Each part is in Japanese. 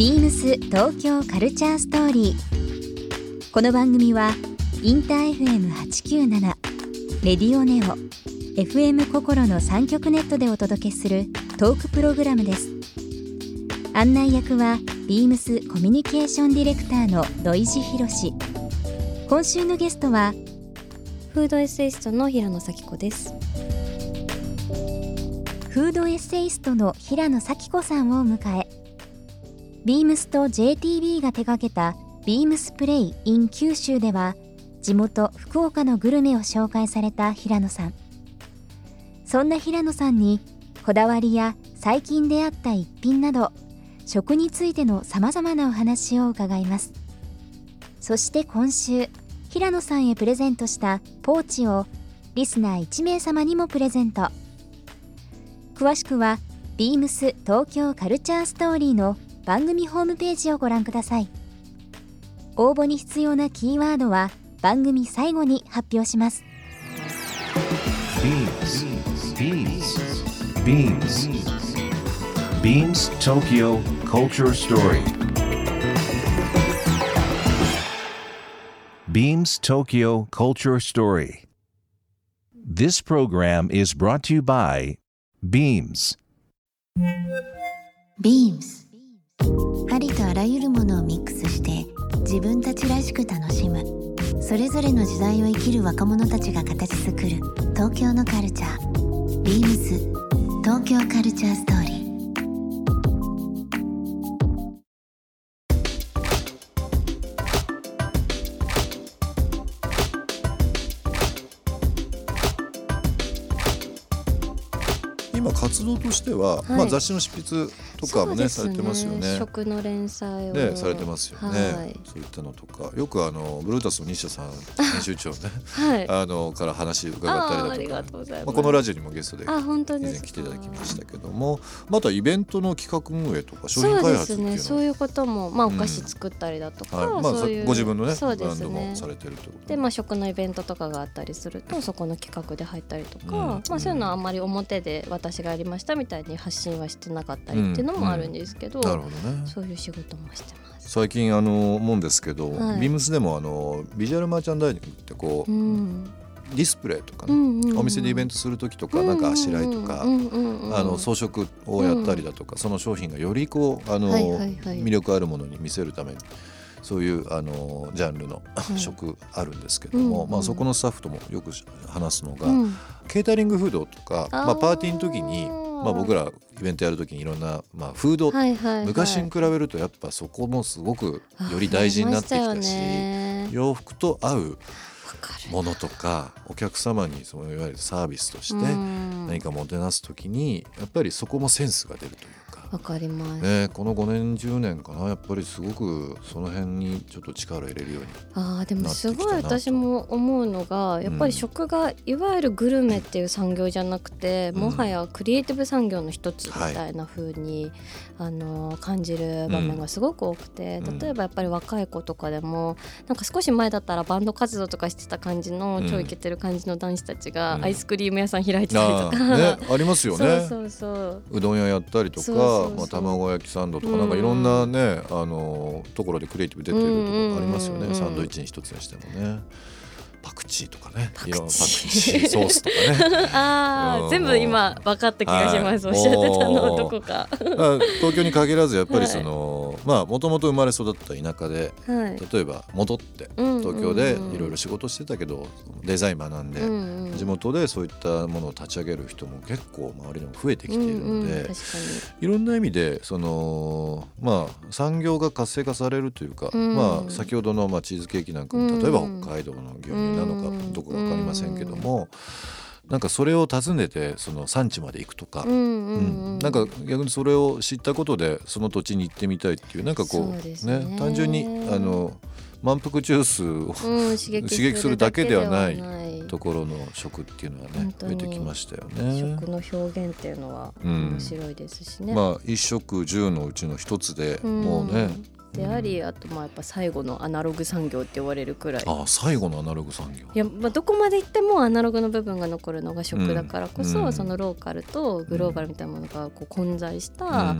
ビームス東京カルチャーストーリー。この番組はインター FM897 レディオネオ FM 心の三極ネットでお届けするトークプログラムです。案内役はビームスコミュニケーションディレクターの土井博志。今週のゲストはフードエッセイストの平野咲子です。フードエッセイストの平野咲子さんを迎えビームスと JTB が手掛けたビームスプレイ in 九州では地元福岡のグルメを紹介された平野さん。そんな平野さんにこだわりや最近出会った一品など食についてのさまざまなお話を伺います。そして今週平野さんへプレゼントしたポーチをリスナー1名様にもプレゼント。詳しくは beams 東京カルチャーストーリーの番組ホームページをご覧ください応募に必要なキーワードは番組最後に発表します Beams. Beams. Beams. Beams Tokyo Culture Story. Beams Tokyo Culture Story. This program is brought to you by Beams. Beams ありとあらゆるものをミックスして自分たちらしく楽しむ。それぞれの時代を生きる若者たちが形作る東京のカルチャー。ビームス東京カルチャーストーリー。活動としては、はい。まあ、雑誌の執筆とかもねされてますよね。食の連載を、ね、されてますよね、はい。そういったのとか。よくあのブルータスの西田さん 編集長ねはい。あのから話伺ったりだとか。あーありがとうございまあ、このラジオにもゲストであ本当以前来ていただきましたけどもまたイベントの企画運営とか商品開発っていうのすね。そういうこともまあおうん。菓子作ったりだとか、はい。まあ、そういうご自分のねそうブランドもされてるとで。まあ食のイベントとかがあったりすると そこの企画で入ったりとか、うん。まあそういうのはあんまり表で私がやりましたみたいに発信はしてなかったりっていうのもあるんですけど、なるほどね。そういう仕事もしてます。最近あの思うんですけど、はい。ビームスでもあのビジュアルマーチャンダイジングってこう、うん。ディスプレイとかね、うんうんうん。お店でイベントする時とか、なんかあしらいとか、うんうんうん。あの装飾をやったりだとか、その商品がよりこうあの、はいはいはい。魅力あるものに見せるためにそういうあのジャンルの、い食あるんですけども、まあ、そこのスタッフともよく話すのが、うん。ケータリングフードとかまあ、パーティーの時に、まあ、僕らイベントやる時にいろんな、まあ、フード、はいはいはい、昔に比べるとやっぱそこもすごくより大事になってきたし洋服と合うものとかお客様にそのいわゆるサービスとしてうん。何かもてなす時にやっぱりそこもセンスが出るというか。わかります、ね、この5年10年かな。やっぱりすごくその辺にちょっと力を入れるようにあーでもすごい私も思うのがやっぱり食がいわゆるグルメっていう産業じゃなくて、うん。もはやクリエイティブ産業の一つみたいな風に、あの感じる場面がすごく多くて、うん。例えばやっぱり若い子とかでもなんか少し前だったらバンド活動とかしてた感じの、うん。超イケてる感じの男子たちがうん。アイスクリーム屋さん開いてたりとか、あーね、ありますよね。そうそうそう。うどん屋やったりとかまあ、卵焼きサンドとか、うんなんかいろんなねあのところでクリエイティブ出てるところありますよね、サンドイッチに一つにしてもね。パクチーとかね。パクチー。いろんなパクチー。ソースとかね。うん。あー全部今分かった気がします、はいおっしゃってたのどこか。まあ東京に限らずやっぱりその、まあもともと生まれ育った田舎ではい。例えば戻ってうんうんうん東京でいろいろ仕事してたけどデザイン学んで、うんうん。地元でそういったものを立ち上げる人も結構周りにも増えてきているので、うんうんいろんな意味でそのまあ産業が活性化されるというか、うん。まあ先ほどのまあチーズケーキなんかもうん。例えば北海道の牛乳なのかうんどこか分かりませんけども、なんかそれを訪ねてその産地まで行くとか、に。うんうんううんんなんか逆にそれを知ったことでその土地に行ってみたいっていうなんかこそううですね単純にあの満腹中枢をうん、刺刺激するだけではないいところの食っていうのはね本当に増えてきましたよね。食の表現っていうのはうん面白いですしね。まあ一食十のうちの一つで、うんもうねでありあとまあやっぱ最後のアナログ産業って言われるくらい。あ最後のアナログ産業。いや、まあ、どこまで行ってもアナログの部分が残るのが食だからこそ、うん。そのローカルとグローバルみたいなものがこう混在した、うん。や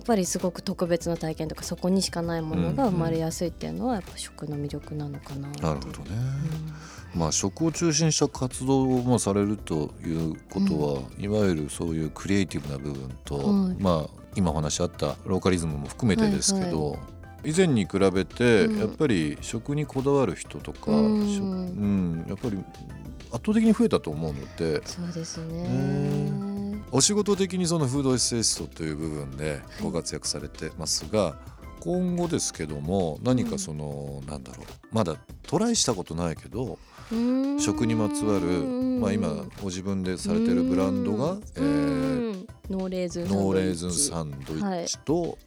っぱりすごく特別な体験とかそこにしかないものが生まれやすいっていうのはやっぱ食の魅力なのかななるほどね、まあ食を中心した活動をまあされるということは、いわゆるそういうクリエイティブな部分と、はい。まあ今お話あったローカリズムも含めてですけど、は以前に比べてうん。やっぱり食にこだわる人とか、うん。食うん、やっぱり圧倒的に増えたと思うのでそうですうね。お仕事的にそのフードエッセイストという部分でご活躍されてますが、今後ですけども何かその、なんだろうまだトライしたことないけどうん。食にまつわる、まあ、今ご自分でされてるブランドが、えうーん。ノーレーズンサンドイッチ。ノーレ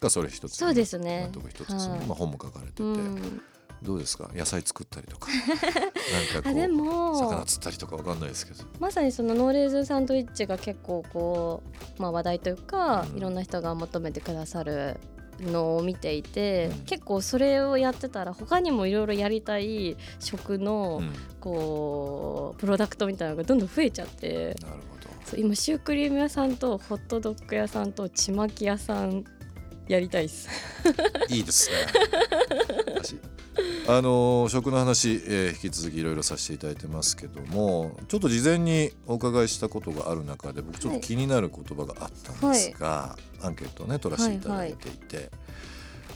がそれ一つそうですね。一つですね、はい。まあ、本も書かれてて、うん。どうですか？野菜作ったりとか？なんかあでこうも魚釣ったりとかわかんないですけど。まさにそのノーレーズンサンドイッチが結構こう、まあ、話題というか、うん。いろんな人が求めてくださるのを見ていて、うん。結構それをやってたら他にもいろいろやりたい食のうん。こうプロダクトみたいなのがどんどん増えちゃって。なるほど。今シュークリーム屋さんとホットドッグ屋さんとちまき屋さんやりたいです。いいですね。私。あの食の話、えー引き続きいろいろさせていただいてますけどもちょっと事前にお伺いしたことがある中で僕ちょっと気になる言葉があったんですが、アンケートをね取らせていただいていて、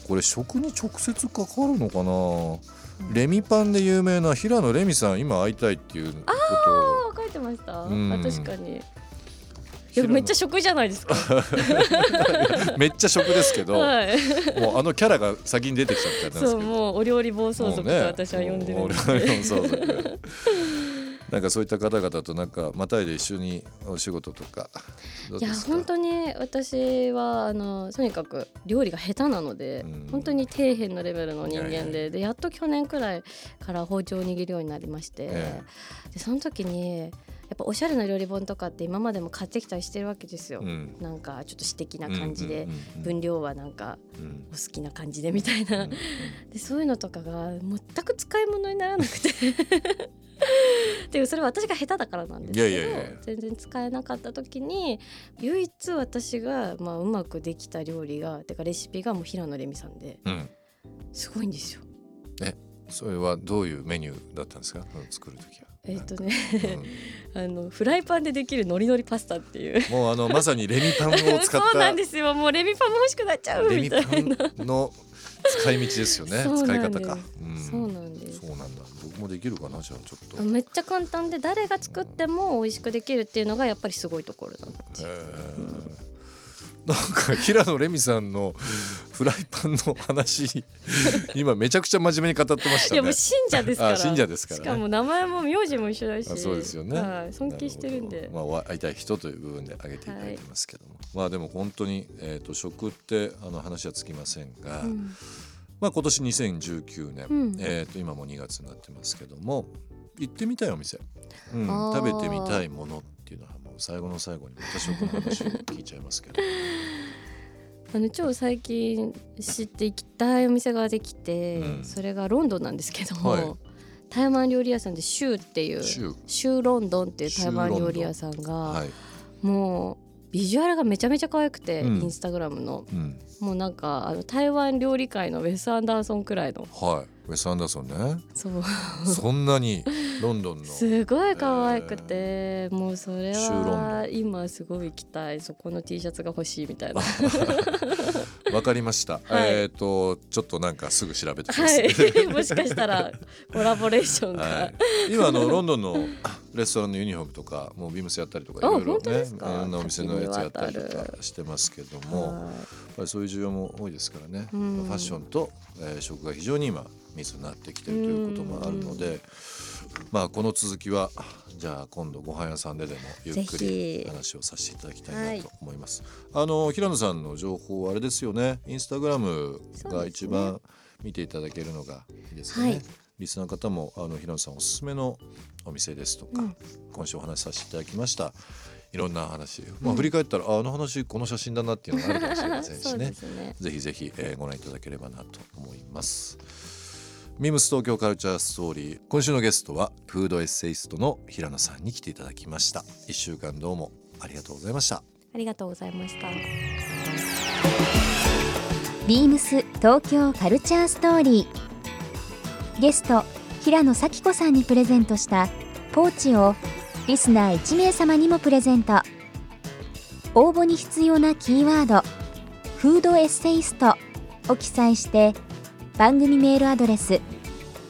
これ食に直接関わるのかな、レミパンで有名な平野レミさん今会いたいっていうこと。をあ書いてました、うん。あ確かにいやめっちゃ食じゃないですか。めっちゃ食ですけど、はい、もうあのキャラが先に出てきちゃったんですけど。そうもうお料理暴走族と私は呼んでるんで。す、お料理暴走族。なんかそういった方々となんかまたいで一緒にお仕事とかいや本当に私はあのとにかく料理が下手なので、うん。本当に底辺のレベルの人間で。でやっと去年くらいから包丁を握るようになりまして、え。でその時にやっぱおしゃれな料理本とかって今までも買ってきたりしてるわけですよ、うん。なんかちょっと詩的な感じで、分量はなんかうん。お好きな感じでみたいな、うんでそういうのとかが全く使い物にならなくて。っていうそれは私が下手だからなんですけど全然使えなかった時に唯一私が、まあ、うまくできた料理がてかレシピがもう平野レミさんでうん。すごいんですよ。それはどういうメニューだったんですか？うん作る時は。えっ、とねうん あのフライパンでできるノリノリパスタっていう。もうあのまさにレミパンを使っ そうなたんですよもうレミパンも欲しくなっちゃうレミみたいな。パンの使い道ですよね使い方か。う んそうなんですそうなんだ僕もできるかなじゃあちょっと。めっちゃ簡単で誰が作っても美味しくできるっていうのがやっぱりすごいところなんですよ。なんか平野レミさんのフライパンの話今めちゃくちゃ真面目に語ってましたね。いやもう。信者ですから。あ信者ですからね。しかも名前も名字も一緒だし。あそうですよね、はい、尊敬してるんで。まあ、会いたい人という部分で挙げていただいてますけども、まあでも本当に、えー、と食ってあの話はつきませんが、うん。まあ、今年2019年、うん。えー、と今も2月になってますけども行ってみたいお店、うん、食べてみたいものっていうのは最後の最後にまた食の話を聞いちゃいますけど。あの超最近知って行きたいお店ができて、うん。それがロンドンなんですけども、はい。台湾料理屋さんでシューっていうシュー。シューロンドンっていう台湾料理屋さんが、はい、もうビジュアルがめちゃめちゃ可愛くて、うん。インスタグラムの。うん、もうなんかあの台湾料理界のウェス・アンダーソンくらいのはいウェス・アンダーソンね。そう。そんなにロンドンの。すごい可愛くて、もうそれは今すごい行きたいそこの T シャツが欲しいみたいな。わかりました、はい。えっ、とちょっとなんかすぐ調べてきまはす、い。もしかしたらコラボレーションが、はい、今あのロンドンのレストランのユニフォームとかもうビームスやったりとかいあろいろねいですか？ろんなお店のやつやったりとかしてますけどもやっはぱりそういう需要も多いですからね、うん。ファッションと、えー食が非常に今密になってきてるということもあるのでまあこの続きはじゃあ今度ご飯屋さんででもゆっくぜりひ。話をさせていただきたいなと思います。あの平野さんの情報はあれですよね。インスタグラムが一番見ていただけるのがいいですかね。はい。リスナーの方もあの平野さんおすすめのお店ですとか、うん。今週お話しさせていただきました。いろんな話、まあ、振り返ったら、ああの話この写真だなっていうのがあるかもしれませんしね。ね。ぜひぜひ、えーご覧いただければなと思いますミムス東京カルチャーストーリー。今週のゲストはフードエッセイストの平野さんに来ていただきました。一週間どうもありがとうございました。ありがとうございました。ビームス東京カルチャーストーリー。ゲスト平野咲子さんにプレゼントしたポーチをリスナー1名様にもプレゼント。応募に必要なキーワード「フードエッセイスト」を記載して番組メールアドレス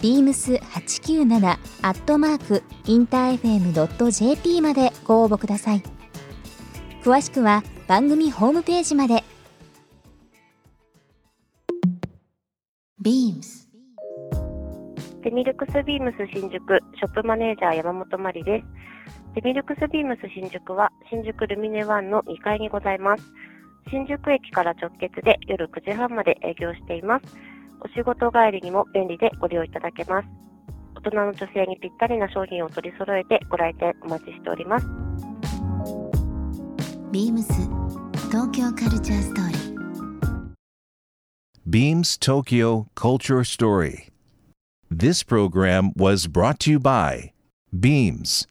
beams897 アットマークインター FM.jp までご応募ください詳しくは番組ホームページまでビームスデミルクスビームス新宿ショップマネージャー山本真理です。デミルクスビームス新宿は新宿ルミネワンの2階にございます。新宿駅から直結で夜9時半まで営業しています。お仕事帰りにも便利でご利用いただけます。大人の女性にぴったりな商品を取り揃えてご来店お待ちしております。ビームス東京カルチャーストーリー Beams Tokyo Culture Story. This program was brought to you by Beams.